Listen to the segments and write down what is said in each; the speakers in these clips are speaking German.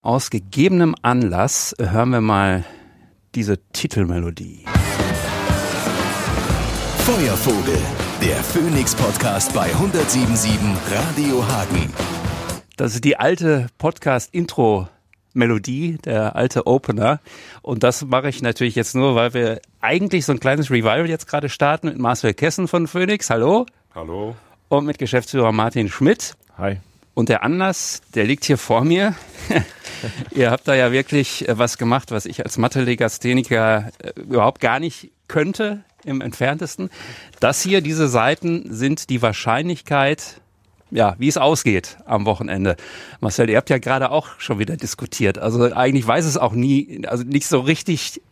Aus gegebenem Anlass hören wir mal diese Titelmelodie. Feuervogel, der Phoenix-Podcast bei 107.7 Radio Hagen. Das ist die alte Podcast-Intro-Melodie, der alte Opener. Und das mache ich natürlich jetzt nur, weil wir eigentlich so ein kleines Revival jetzt gerade starten mit Marcel Kessen von Phoenix. Hallo. Hallo. Und mit Geschäftsführer Martin Schmidt. Hi. Und der Anlass, der liegt hier vor mir. Ihr habt da ja wirklich äh, was gemacht, was ich als Mathe-Legastheniker äh, überhaupt gar nicht könnte im entferntesten. Das hier, diese Seiten sind die Wahrscheinlichkeit, ja, wie es ausgeht am Wochenende. Marcel, ihr habt ja gerade auch schon wieder diskutiert. Also eigentlich weiß es auch nie, also nicht so richtig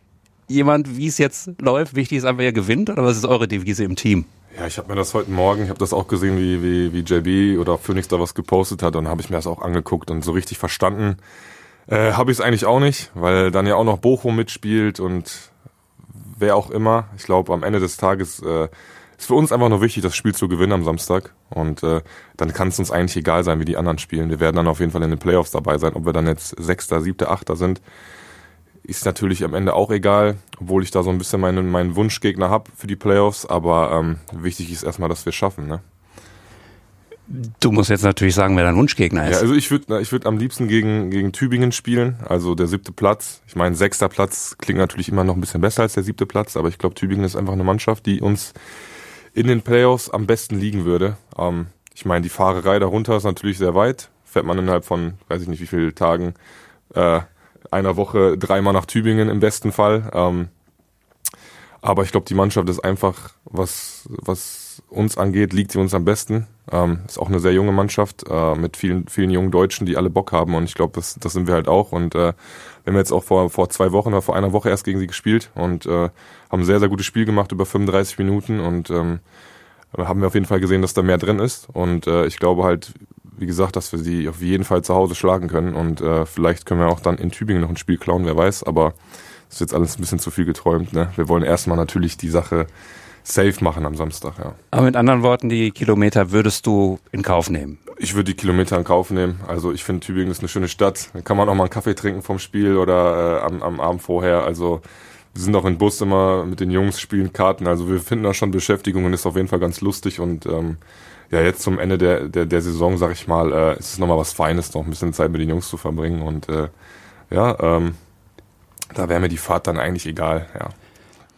jemand, wie es jetzt läuft. Wichtig ist einfach, wer gewinnt oder was ist eure Devise im Team? Ja, ich habe mir das heute Morgen, ich habe das auch gesehen, wie, wie, wie JB oder Phoenix da was gepostet hat und habe ich mir das auch angeguckt und so richtig verstanden. Äh, habe ich es eigentlich auch nicht, weil dann ja auch noch Bochum mitspielt und wer auch immer. Ich glaube, am Ende des Tages äh, ist für uns einfach nur wichtig, das Spiel zu gewinnen am Samstag. Und äh, dann kann es uns eigentlich egal sein, wie die anderen spielen. Wir werden dann auf jeden Fall in den Playoffs dabei sein. Ob wir dann jetzt Sechster, Siebter, Achter sind, ist natürlich am Ende auch egal, obwohl ich da so ein bisschen meinen, meinen Wunschgegner habe für die Playoffs. Aber ähm, wichtig ist erstmal, dass wir es schaffen. Ne? Du musst jetzt natürlich sagen, wer dein Wunschgegner ist. Ja, also ich würde ich würd am liebsten gegen, gegen Tübingen spielen, also der siebte Platz. Ich meine, sechster Platz klingt natürlich immer noch ein bisschen besser als der siebte Platz, aber ich glaube, Tübingen ist einfach eine Mannschaft, die uns in den Playoffs am besten liegen würde. Ähm, ich meine, die Fahrerei darunter ist natürlich sehr weit. Fährt man innerhalb von, weiß ich nicht wie viele Tagen, äh, einer Woche dreimal nach Tübingen im besten Fall. Ähm, aber ich glaube, die Mannschaft ist einfach, was, was uns angeht, liegt sie uns am besten. Ähm, ist auch eine sehr junge Mannschaft äh, mit vielen, vielen jungen Deutschen, die alle Bock haben und ich glaube, das, das sind wir halt auch. Und äh, wir haben jetzt auch vor, vor zwei Wochen oder vor einer Woche erst gegen sie gespielt und äh, haben ein sehr, sehr gutes Spiel gemacht über 35 Minuten und ähm, haben wir auf jeden Fall gesehen, dass da mehr drin ist. Und äh, ich glaube halt, wie gesagt, dass wir sie auf jeden Fall zu Hause schlagen können und äh, vielleicht können wir auch dann in Tübingen noch ein Spiel klauen, wer weiß, aber das ist jetzt alles ein bisschen zu viel geträumt. Ne? Wir wollen erstmal natürlich die Sache safe machen am Samstag, ja. Aber mit anderen Worten, die Kilometer würdest du in Kauf nehmen? Ich würde die Kilometer in Kauf nehmen. Also ich finde Tübingen ist eine schöne Stadt. Da kann man auch mal einen Kaffee trinken vom Spiel oder äh, am, am Abend vorher. Also wir sind auch im Bus immer mit den Jungs, spielen Karten. Also wir finden da schon Beschäftigung und ist auf jeden Fall ganz lustig. Und ähm, ja, jetzt zum Ende der, der, der Saison, sag ich mal, äh, ist es nochmal was Feines, noch ein bisschen Zeit mit den Jungs zu verbringen. Und äh, ja, ähm, da wäre mir die Fahrt dann eigentlich egal, ja.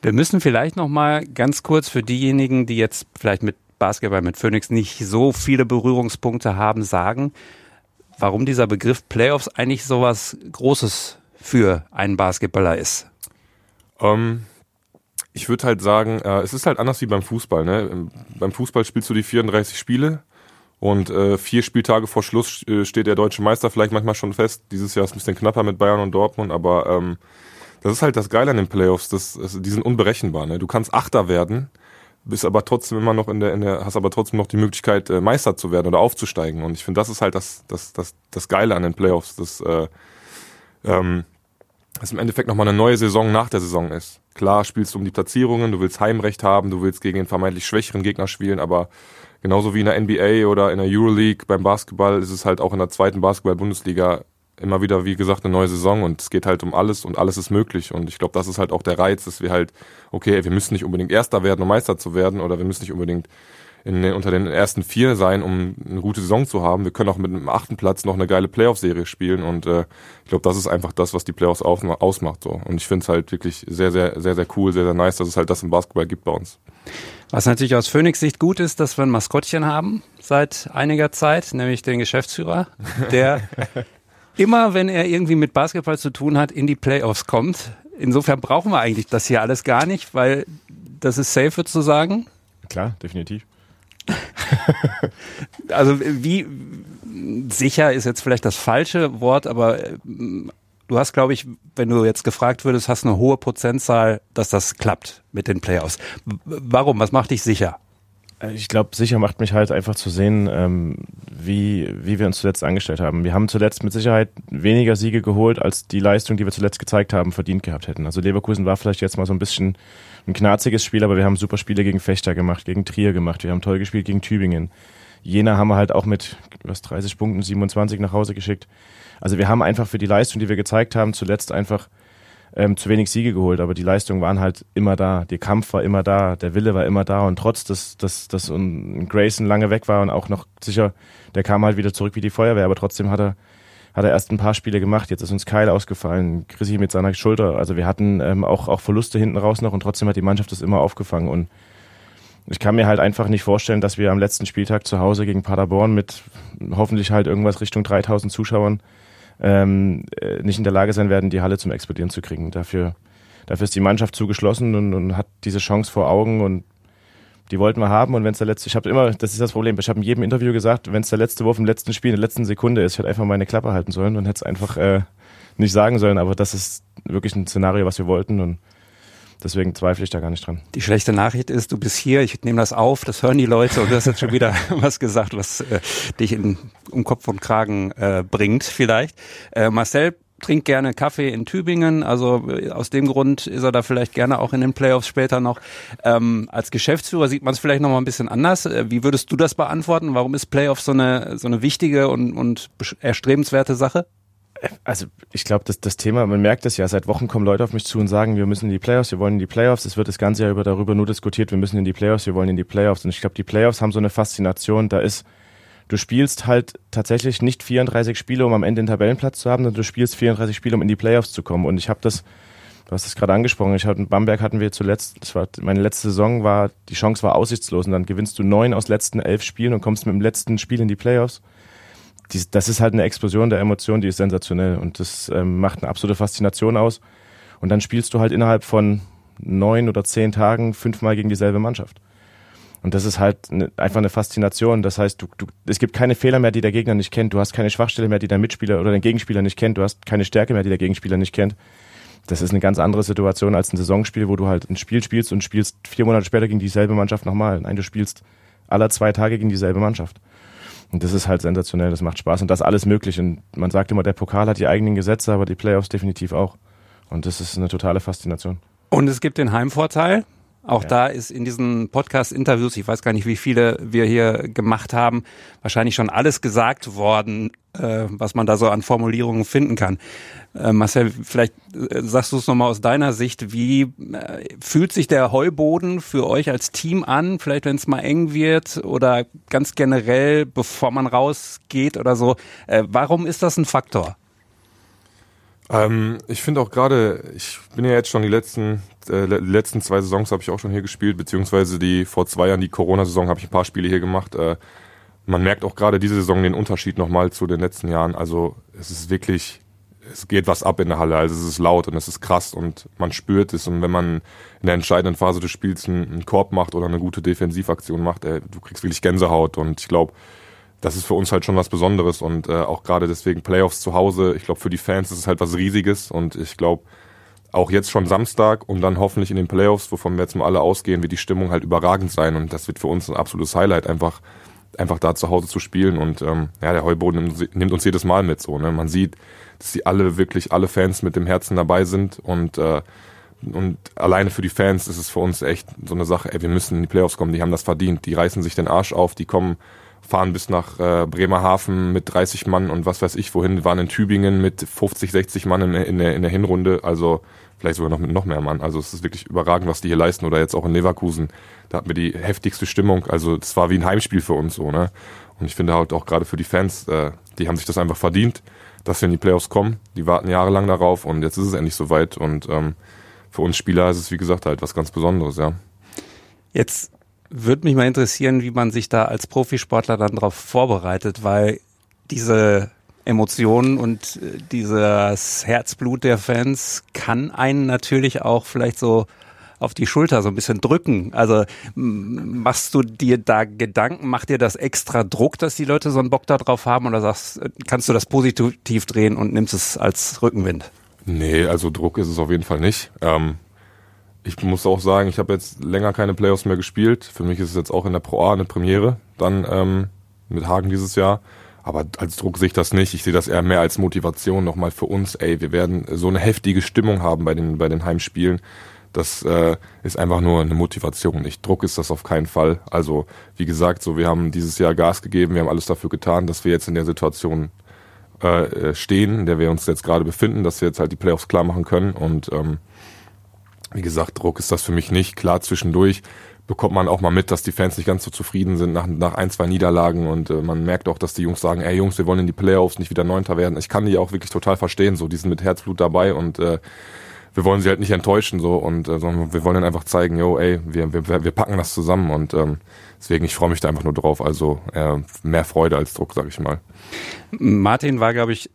Wir müssen vielleicht noch mal ganz kurz für diejenigen, die jetzt vielleicht mit Basketball mit Phoenix nicht so viele Berührungspunkte haben, sagen, warum dieser Begriff Playoffs eigentlich so was Großes für einen Basketballer ist. Ähm, ich würde halt sagen, äh, es ist halt anders wie beim Fußball. Ne? Beim Fußball spielst du die 34 Spiele und äh, vier Spieltage vor Schluss äh, steht der deutsche Meister vielleicht manchmal schon fest. Dieses Jahr ist ein bisschen knapper mit Bayern und Dortmund, aber ähm, das ist halt das Geile an den Playoffs. Das, das, die sind unberechenbar. Ne? Du kannst Achter werden, bist aber trotzdem immer noch in der, in der, hast aber trotzdem noch die Möglichkeit, äh, Meister zu werden oder aufzusteigen. Und ich finde, das ist halt das, das, das, das Geile an den Playoffs. Das, äh, ähm, dass im Endeffekt nochmal eine neue Saison nach der Saison ist. Klar spielst du um die Platzierungen, du willst Heimrecht haben, du willst gegen den vermeintlich schwächeren Gegner spielen, aber genauso wie in der NBA oder in der Euroleague beim Basketball ist es halt auch in der zweiten Basketball-Bundesliga immer wieder, wie gesagt, eine neue Saison und es geht halt um alles und alles ist möglich. Und ich glaube, das ist halt auch der Reiz, dass wir halt, okay, wir müssen nicht unbedingt Erster werden, um Meister zu werden oder wir müssen nicht unbedingt in, unter den ersten vier sein, um eine gute Saison zu haben. Wir können auch mit einem achten Platz noch eine geile Playoff-Serie spielen und äh, ich glaube, das ist einfach das, was die Playoffs ausmacht. So. Und ich finde es halt wirklich sehr, sehr, sehr, sehr cool, sehr, sehr nice, dass es halt das im Basketball gibt bei uns. Was natürlich aus Phoenix Sicht gut ist, dass wir ein Maskottchen haben seit einiger Zeit, nämlich den Geschäftsführer, der immer, wenn er irgendwie mit Basketball zu tun hat, in die Playoffs kommt. Insofern brauchen wir eigentlich das hier alles gar nicht, weil das ist safe, würdest du sagen? Klar, definitiv. also wie sicher ist jetzt vielleicht das falsche Wort, aber äh, du hast, glaube ich, wenn du jetzt gefragt würdest, hast eine hohe Prozentzahl, dass das klappt mit den Playoffs. Warum? Was macht dich sicher? Äh, ich glaube, sicher macht mich halt einfach zu sehen, ähm, wie, wie wir uns zuletzt angestellt haben. Wir haben zuletzt mit Sicherheit weniger Siege geholt, als die Leistung, die wir zuletzt gezeigt haben, verdient gehabt hätten. Also Leverkusen war vielleicht jetzt mal so ein bisschen ein knarziges Spiel, aber wir haben super Spiele gegen Fechter gemacht, gegen Trier gemacht, wir haben toll gespielt gegen Tübingen. Jena haben wir halt auch mit was 30 Punkten 27 nach Hause geschickt. Also wir haben einfach für die Leistung, die wir gezeigt haben, zuletzt einfach ähm, zu wenig Siege geholt, aber die Leistungen waren halt immer da, der Kampf war immer da, der Wille war immer da und trotz, dass, dass, dass Grayson lange weg war und auch noch sicher, der kam halt wieder zurück wie die Feuerwehr, aber trotzdem hat er, hat er erst ein paar Spiele gemacht, jetzt ist uns Kyle ausgefallen, Chrissy mit seiner Schulter, also wir hatten ähm, auch, auch Verluste hinten raus noch und trotzdem hat die Mannschaft das immer aufgefangen. Und ich kann mir halt einfach nicht vorstellen, dass wir am letzten Spieltag zu Hause gegen Paderborn mit hoffentlich halt irgendwas Richtung 3000 Zuschauern ähm, äh, nicht in der Lage sein werden, die Halle zum Explodieren zu kriegen. Dafür, dafür ist die Mannschaft zugeschlossen und, und hat diese Chance vor Augen und die wollten wir haben und wenn es der letzte, ich habe immer, das ist das Problem, ich habe in jedem Interview gesagt, wenn es der letzte Wurf im letzten Spiel in der letzten Sekunde ist, ich hätte einfach meine Klappe halten sollen und hätte es einfach äh, nicht sagen sollen, aber das ist wirklich ein Szenario, was wir wollten und Deswegen zweifle ich da gar nicht dran. Die schlechte Nachricht ist, du bist hier, ich nehme das auf, das hören die Leute und du hast jetzt schon wieder was gesagt, was äh, dich in, um Kopf und Kragen äh, bringt vielleicht. Äh, Marcel trinkt gerne Kaffee in Tübingen, also äh, aus dem Grund ist er da vielleicht gerne auch in den Playoffs später noch. Ähm, als Geschäftsführer sieht man es vielleicht noch ein bisschen anders. Äh, wie würdest du das beantworten? Warum ist Playoffs so eine so eine wichtige und, und erstrebenswerte Sache? also ich glaube, das, das Thema, man merkt es ja, seit Wochen kommen Leute auf mich zu und sagen, wir müssen in die Playoffs, wir wollen in die Playoffs. Es wird das ganze Jahr über darüber nur diskutiert, wir müssen in die Playoffs, wir wollen in die Playoffs. Und ich glaube, die Playoffs haben so eine Faszination, da ist, du spielst halt tatsächlich nicht 34 Spiele, um am Ende den Tabellenplatz zu haben, sondern du spielst 34 Spiele, um in die Playoffs zu kommen. Und ich habe das, du hast es gerade angesprochen, ich hatte in Bamberg hatten wir zuletzt, das war meine letzte Saison, war, die Chance war aussichtslos und dann gewinnst du neun aus letzten elf Spielen und kommst mit dem letzten Spiel in die Playoffs die, das ist halt eine Explosion der Emotionen, die ist sensationell und das ähm, macht eine absolute Faszination aus. Und dann spielst du halt innerhalb von neun oder zehn Tagen fünfmal gegen dieselbe Mannschaft. Und das ist halt eine, einfach eine Faszination. Das heißt, du, du, es gibt keine Fehler mehr, die der Gegner nicht kennt. Du hast keine Schwachstelle mehr, die dein Mitspieler oder dein Gegenspieler nicht kennt. Du hast keine Stärke mehr, die der Gegenspieler nicht kennt. Das ist eine ganz andere Situation als ein Saisonspiel, wo du halt ein Spiel spielst und spielst vier Monate später gegen dieselbe Mannschaft nochmal. Nein, du spielst aller zwei Tage gegen dieselbe Mannschaft. Und das ist halt sensationell, das macht Spaß und das alles möglich. Und man sagt immer, der Pokal hat die eigenen Gesetze, aber die Playoffs definitiv auch. Und das ist eine totale Faszination. Und es gibt den Heimvorteil. Auch ja. da ist in diesen Podcast-Interviews, ich weiß gar nicht, wie viele wir hier gemacht haben, wahrscheinlich schon alles gesagt worden, äh, was man da so an Formulierungen finden kann. Äh, Marcel, vielleicht äh, sagst du es nochmal aus deiner Sicht, wie äh, fühlt sich der Heuboden für euch als Team an, vielleicht wenn es mal eng wird oder ganz generell, bevor man rausgeht oder so. Äh, warum ist das ein Faktor? Ähm, ich finde auch gerade, ich bin ja jetzt schon die letzten, äh, letzten zwei Saisons habe ich auch schon hier gespielt, beziehungsweise die vor zwei Jahren, die Corona-Saison, habe ich ein paar Spiele hier gemacht. Äh, man merkt auch gerade diese Saison den Unterschied nochmal zu den letzten Jahren. Also es ist wirklich, es geht was ab in der Halle. Also es ist laut und es ist krass und man spürt es. Und wenn man in der entscheidenden Phase des Spiels einen, einen Korb macht oder eine gute Defensivaktion macht, ey, du kriegst wirklich Gänsehaut. Und ich glaube, das ist für uns halt schon was Besonderes und äh, auch gerade deswegen Playoffs zu Hause. Ich glaube, für die Fans ist es halt was Riesiges und ich glaube, auch jetzt schon Samstag und dann hoffentlich in den Playoffs, wovon wir jetzt mal alle ausgehen, wird die Stimmung halt überragend sein und das wird für uns ein absolutes Highlight, einfach einfach da zu Hause zu spielen und ähm, ja, der Heuboden nimmt, uns jedes Mal mit so. Ne? Man sieht, dass die alle wirklich alle Fans mit dem Herzen dabei sind und äh, und alleine für die Fans ist es für uns echt so eine Sache, ey, wir müssen in die Playoffs kommen, die haben das verdient, die reißen sich den Arsch auf, die kommen fahren bis nach äh, Bremerhaven mit 30 Mann und was weiß ich wohin, waren in Tübingen mit 50, 60 Mann in, in, der, in der Hinrunde, also vielleicht sogar noch mit noch mehr Mann. Also es ist wirklich überragend, was die hier leisten oder jetzt auch in Leverkusen. Da hatten wir die heftigste Stimmung, also es war wie ein Heimspiel für uns so, ne? Und ich finde halt auch gerade für die Fans, äh, die haben sich das einfach verdient, dass wir in die Playoffs kommen. Die warten jahrelang darauf und jetzt ist es endlich soweit und ähm, für uns Spieler ist es wie gesagt halt was ganz Besonderes, ja. Jetzt würde mich mal interessieren, wie man sich da als Profisportler dann darauf vorbereitet, weil diese Emotionen und äh, dieses Herzblut der Fans kann einen natürlich auch vielleicht so auf die Schulter so ein bisschen drücken. Also machst du dir da Gedanken, macht dir das extra Druck, dass die Leute so einen Bock da drauf haben oder sagst, kannst du das positiv drehen und nimmst es als Rückenwind? Nee, also Druck ist es auf jeden Fall nicht. Ähm, ich muss auch sagen, ich habe jetzt länger keine Playoffs mehr gespielt. Für mich ist es jetzt auch in der Pro A eine Premiere, dann ähm, mit Hagen dieses Jahr. Aber als Druck sehe ich das nicht. Ich sehe das eher mehr als Motivation nochmal für uns. Ey, wir werden so eine heftige Stimmung haben bei den, bei den Heimspielen. Das äh, ist einfach nur eine Motivation. Nicht Druck ist das auf keinen Fall. Also wie gesagt, so wir haben dieses Jahr Gas gegeben, wir haben alles dafür getan, dass wir jetzt in der Situation äh, stehen, in der wir uns jetzt gerade befinden, dass wir jetzt halt die Playoffs klar machen können. Und ähm, wie gesagt, Druck ist das für mich nicht. Klar, zwischendurch bekommt man auch mal mit, dass die Fans nicht ganz so zufrieden sind nach, nach ein, zwei Niederlagen und äh, man merkt auch, dass die Jungs sagen, ey Jungs, wir wollen in die Playoffs nicht wieder Neunter werden. Ich kann die auch wirklich total verstehen, so die sind mit Herzblut dabei und äh, wir wollen sie halt nicht enttäuschen so und äh, sondern wir wollen ihnen einfach zeigen, yo, ey, wir, wir, wir packen das zusammen und ähm, deswegen ich freue mich da einfach nur drauf. Also äh, mehr Freude als Druck, sag ich mal. Martin war, glaube ich,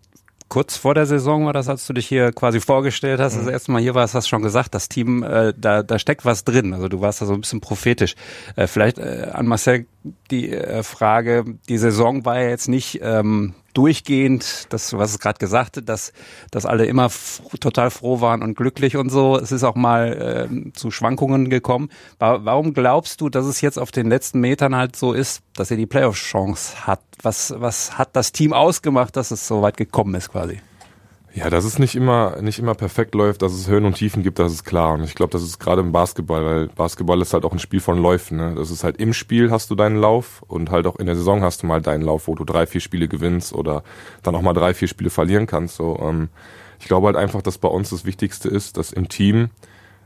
kurz vor der Saison war das, als du dich hier quasi vorgestellt hast, das erste Mal hier warst, hast du schon gesagt, das Team, äh, da, da steckt was drin. Also du warst da so ein bisschen prophetisch. Äh, vielleicht äh, an Marcel die äh, Frage, die Saison war ja jetzt nicht ähm, durchgehend, das, was es gerade gesagt hat, dass, dass alle immer total froh waren und glücklich und so. Es ist auch mal äh, zu Schwankungen gekommen. Warum glaubst du, dass es jetzt auf den letzten Metern halt so ist, dass ihr die Playoff-Chance hat? Was, was hat das Team ausgemacht, dass es so weit gekommen ist quasi? Ja, dass es nicht immer, nicht immer perfekt läuft, dass es Höhen und Tiefen gibt, das ist klar. Und ich glaube, das ist gerade im Basketball, weil Basketball ist halt auch ein Spiel von Läufen. Ne? Das ist halt im Spiel hast du deinen Lauf und halt auch in der Saison hast du mal deinen Lauf, wo du drei, vier Spiele gewinnst oder dann auch mal drei, vier Spiele verlieren kannst. So, ähm, ich glaube halt einfach, dass bei uns das Wichtigste ist, dass im Team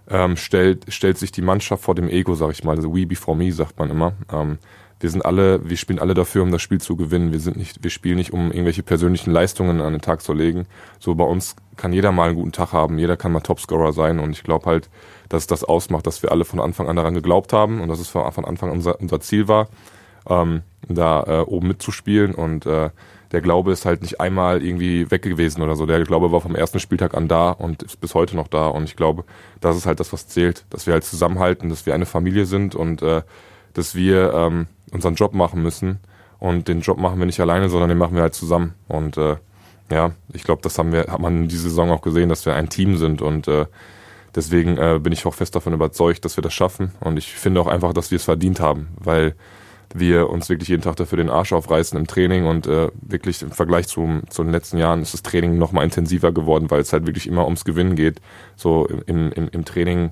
ähm, stellt, stellt sich die Mannschaft vor dem Ego, sag ich mal. Also we before me, sagt man immer. Ähm, wir sind alle, wir spielen alle dafür, um das Spiel zu gewinnen. Wir sind nicht, wir spielen nicht, um irgendwelche persönlichen Leistungen an den Tag zu legen. So bei uns kann jeder mal einen guten Tag haben, jeder kann mal Topscorer sein und ich glaube halt, dass das ausmacht, dass wir alle von Anfang an daran geglaubt haben und dass es von Anfang an unser, unser Ziel war, ähm, da äh, oben mitzuspielen und äh, der Glaube ist halt nicht einmal irgendwie weg gewesen oder so. Der Glaube war vom ersten Spieltag an da und ist bis heute noch da. Und ich glaube, das ist halt das, was zählt, dass wir halt zusammenhalten, dass wir eine Familie sind und äh, dass wir ähm, unseren Job machen müssen. Und den Job machen wir nicht alleine, sondern den machen wir halt zusammen. Und äh, ja, ich glaube, das haben wir, hat man in dieser Saison auch gesehen, dass wir ein Team sind und äh, deswegen äh, bin ich auch fest davon überzeugt, dass wir das schaffen. Und ich finde auch einfach, dass wir es verdient haben, weil wir uns wirklich jeden Tag dafür den Arsch aufreißen im Training und äh, wirklich im Vergleich zu, zu den letzten Jahren ist das Training noch mal intensiver geworden, weil es halt wirklich immer ums Gewinnen geht. So im, im, im Training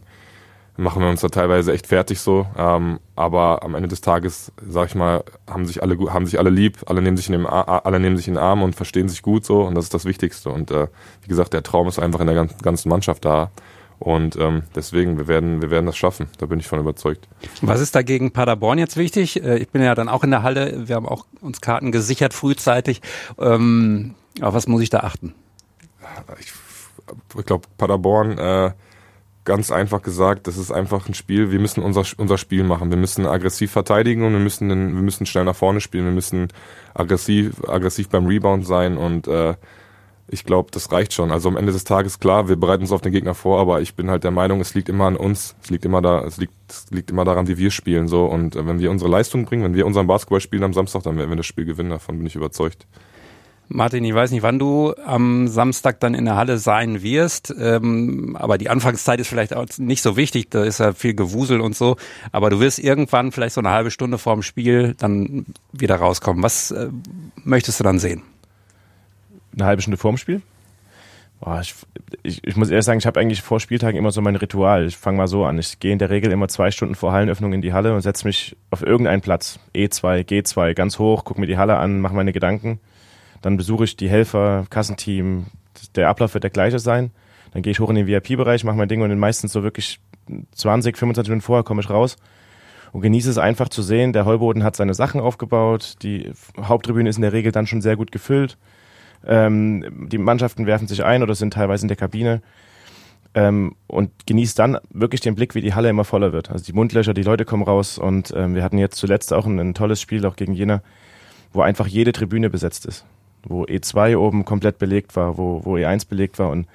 machen wir uns da teilweise echt fertig so. Ähm, aber am Ende des Tages, sag ich mal, haben sich alle haben sich alle lieb, alle nehmen sich in den alle nehmen sich in den Arm und verstehen sich gut so und das ist das Wichtigste. Und äh, wie gesagt, der Traum ist einfach in der ganzen Mannschaft da. Und ähm, deswegen, wir werden, wir werden das schaffen. Da bin ich von überzeugt. Was ist dagegen Paderborn jetzt wichtig? Äh, ich bin ja dann auch in der Halle. Wir haben auch uns Karten gesichert frühzeitig. Ähm, auf was muss ich da achten? Ich, ich glaube, Paderborn äh, ganz einfach gesagt, das ist einfach ein Spiel, wir müssen unser, unser Spiel machen. Wir müssen aggressiv verteidigen und wir müssen, wir müssen schnell nach vorne spielen. Wir müssen aggressiv, aggressiv beim Rebound sein und äh, ich glaube, das reicht schon. Also am Ende des Tages, klar, wir bereiten uns auf den Gegner vor, aber ich bin halt der Meinung, es liegt immer an uns. Es liegt immer da, es liegt, es liegt immer daran, wie wir spielen, so. Und äh, wenn wir unsere Leistung bringen, wenn wir unseren Basketball spielen am Samstag, dann werden wir das Spiel gewinnen. Davon bin ich überzeugt. Martin, ich weiß nicht, wann du am Samstag dann in der Halle sein wirst, ähm, aber die Anfangszeit ist vielleicht auch nicht so wichtig, da ist ja viel Gewusel und so, aber du wirst irgendwann vielleicht so eine halbe Stunde vor dem Spiel dann wieder rauskommen. Was äh, möchtest du dann sehen? Eine halbe Stunde vor dem Spiel? Boah, ich, ich, ich muss ehrlich sagen, ich habe eigentlich vor Spieltagen immer so mein Ritual. Ich fange mal so an. Ich gehe in der Regel immer zwei Stunden vor Hallenöffnung in die Halle und setze mich auf irgendeinen Platz, E2, G2, ganz hoch, gucke mir die Halle an, mache meine Gedanken dann besuche ich die Helfer, Kassenteam. Der Ablauf wird der gleiche sein. Dann gehe ich hoch in den VIP-Bereich, mache mein Ding und dann meistens so wirklich 20, 25 Minuten vorher komme ich raus und genieße es einfach zu sehen. Der Heuboden hat seine Sachen aufgebaut. Die Haupttribüne ist in der Regel dann schon sehr gut gefüllt. Ähm, die Mannschaften werfen sich ein oder sind teilweise in der Kabine. Ähm, und genießt dann wirklich den Blick, wie die Halle immer voller wird. Also die Mundlöcher, die Leute kommen raus und ähm, wir hatten jetzt zuletzt auch ein, ein tolles Spiel, auch gegen Jena, wo einfach jede Tribüne besetzt ist wo E2 oben komplett belegt war, wo, wo E1 belegt war und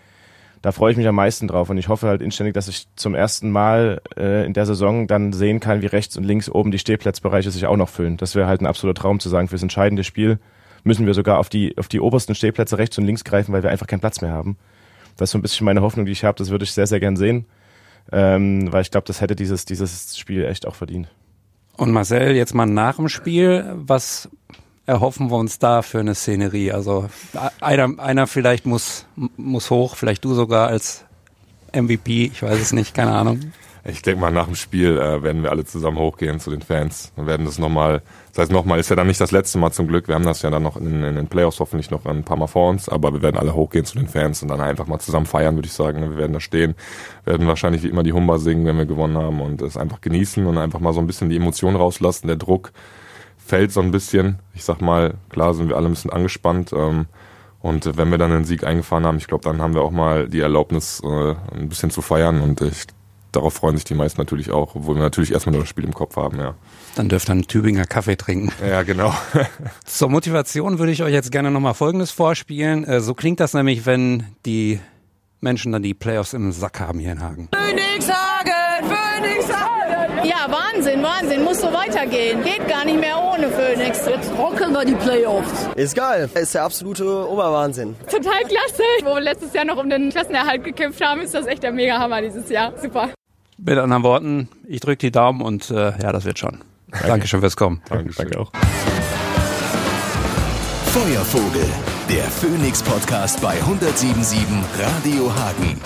da freue ich mich am meisten drauf und ich hoffe halt inständig, dass ich zum ersten Mal äh, in der Saison dann sehen kann, wie rechts und links oben die Stehplatzbereiche sich auch noch füllen. Das wäre halt ein absoluter Traum zu sagen, fürs entscheidende Spiel müssen wir sogar auf die, auf die obersten Stehplätze rechts und links greifen, weil wir einfach keinen Platz mehr haben. Das ist so ein bisschen meine Hoffnung, die ich habe. Das würde ich sehr, sehr gern sehen, ähm, weil ich glaube, das hätte dieses, dieses Spiel echt auch verdient. Und Marcel, jetzt mal nach dem Spiel, was erhoffen wir uns da für eine Szenerie? Also einer, einer vielleicht muss, muss hoch, vielleicht du sogar als MVP, ich weiß es nicht, keine Ahnung. Ich denke mal, nach dem Spiel äh, werden wir alle zusammen hochgehen zu den Fans und werden das nochmal, das heißt nochmal, ist ja dann nicht das letzte Mal zum Glück, wir haben das ja dann noch in, in den Playoffs hoffentlich noch ein paar Mal vor uns, aber wir werden alle hochgehen zu den Fans und dann einfach mal zusammen feiern, würde ich sagen. Wir werden da stehen, werden wahrscheinlich wie immer die Humba singen, wenn wir gewonnen haben und es einfach genießen und einfach mal so ein bisschen die Emotionen rauslassen, der Druck fällt so ein bisschen. Ich sag mal, klar sind wir alle ein bisschen angespannt, ähm, und wenn wir dann den Sieg eingefahren haben, ich glaube, dann haben wir auch mal die Erlaubnis, äh, ein bisschen zu feiern. Und ich darauf freuen sich die meisten natürlich auch, obwohl wir natürlich erstmal nur das Spiel im Kopf haben, ja. Dann dürft ihr einen Tübinger Kaffee trinken. Ja, genau. Zur Motivation würde ich euch jetzt gerne nochmal Folgendes vorspielen. Äh, so klingt das nämlich, wenn die Menschen dann die Playoffs im Sack haben hier in Hagen. Phoenixhagen! Phoenixhagen! Ja, Wahnsinn, Wahnsinn. Muss so weitergehen. Geht gar nicht mehr ohne Phoenix. Jetzt rocken wir die Playoffs. Ist geil. Ist der absolute Oberwahnsinn. Total klasse. Wo wir letztes Jahr noch um den Klassenerhalt gekämpft haben, ist das echt der Mega-Hammer dieses Jahr. Super. Mit anderen Worten, ich drücke die Daumen und äh, ja, das wird schon. Danke. Dankeschön fürs Kommen. Dankeschön. Danke auch. Feuervogel, der Phoenix Podcast bei 1077 Radio Hagen.